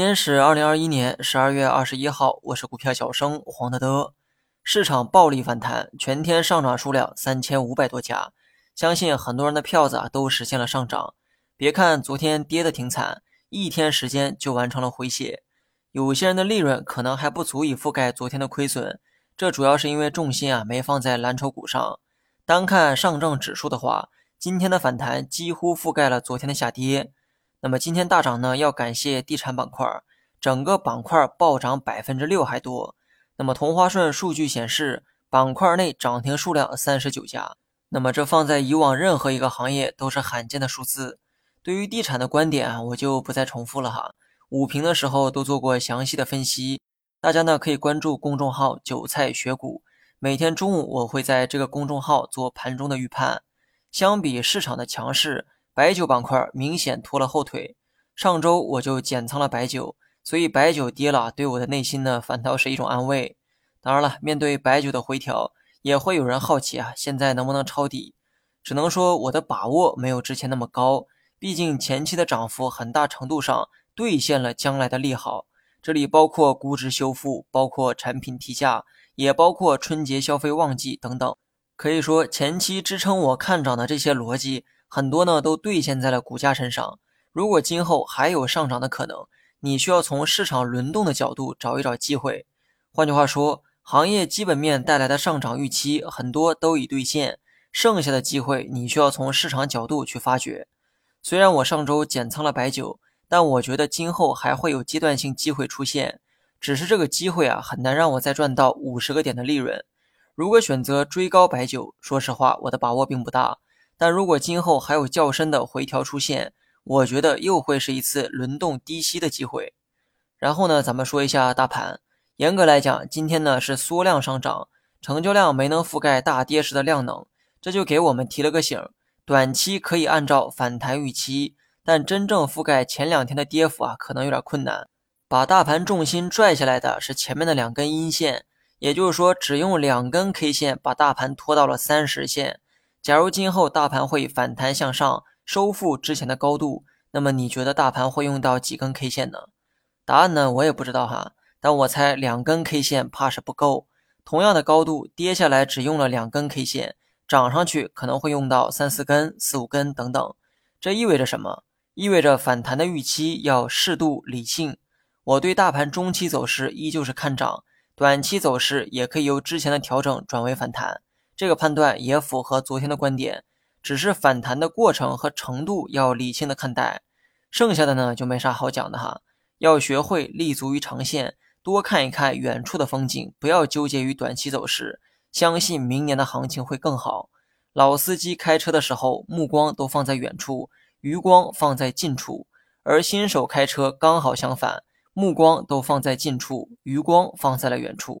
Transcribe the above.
天是二零二一年十二月二十一号，我是股票小生黄德德。市场暴力反弹，全天上涨数量三千五百多家，相信很多人的票子啊都实现了上涨。别看昨天跌的挺惨，一天时间就完成了回血。有些人的利润可能还不足以覆盖昨天的亏损，这主要是因为重心啊没放在蓝筹股上。单看上证指数的话，今天的反弹几乎覆盖了昨天的下跌。那么今天大涨呢，要感谢地产板块，整个板块暴涨百分之六还多。那么同花顺数据显示，板块内涨停数量三十九家。那么这放在以往任何一个行业都是罕见的数字。对于地产的观点啊，我就不再重复了哈。午评的时候都做过详细的分析，大家呢可以关注公众号“韭菜学股”，每天中午我会在这个公众号做盘中的预判。相比市场的强势。白酒板块明显拖了后腿，上周我就减仓了白酒，所以白酒跌了，对我的内心呢反倒是一种安慰。当然了，面对白酒的回调，也会有人好奇啊，现在能不能抄底？只能说我的把握没有之前那么高，毕竟前期的涨幅很大程度上兑现了将来的利好，这里包括估值修复，包括产品提价，也包括春节消费旺季等等。可以说前期支撑我看涨的这些逻辑。很多呢都兑现在了股价身上。如果今后还有上涨的可能，你需要从市场轮动的角度找一找机会。换句话说，行业基本面带来的上涨预期很多都已兑现，剩下的机会你需要从市场角度去发掘。虽然我上周减仓了白酒，但我觉得今后还会有阶段性机会出现，只是这个机会啊很难让我再赚到五十个点的利润。如果选择追高白酒，说实话，我的把握并不大。但如果今后还有较深的回调出现，我觉得又会是一次轮动低吸的机会。然后呢，咱们说一下大盘。严格来讲，今天呢是缩量上涨，成交量没能覆盖大跌时的量能，这就给我们提了个醒：短期可以按照反弹预期，但真正覆盖前两天的跌幅啊，可能有点困难。把大盘重心拽下来的是前面的两根阴线，也就是说，只用两根 K 线把大盘拖到了三十线。假如今后大盘会反弹向上，收复之前的高度，那么你觉得大盘会用到几根 K 线呢？答案呢，我也不知道哈，但我猜两根 K 线怕是不够。同样的高度，跌下来只用了两根 K 线，涨上去可能会用到三四根、四五根等等。这意味着什么？意味着反弹的预期要适度理性。我对大盘中期走势依旧是看涨，短期走势也可以由之前的调整转为反弹。这个判断也符合昨天的观点，只是反弹的过程和程度要理性的看待，剩下的呢就没啥好讲的哈。要学会立足于长线，多看一看远处的风景，不要纠结于短期走势，相信明年的行情会更好。老司机开车的时候，目光都放在远处，余光放在近处；而新手开车刚好相反，目光都放在近处，余光放在了远处。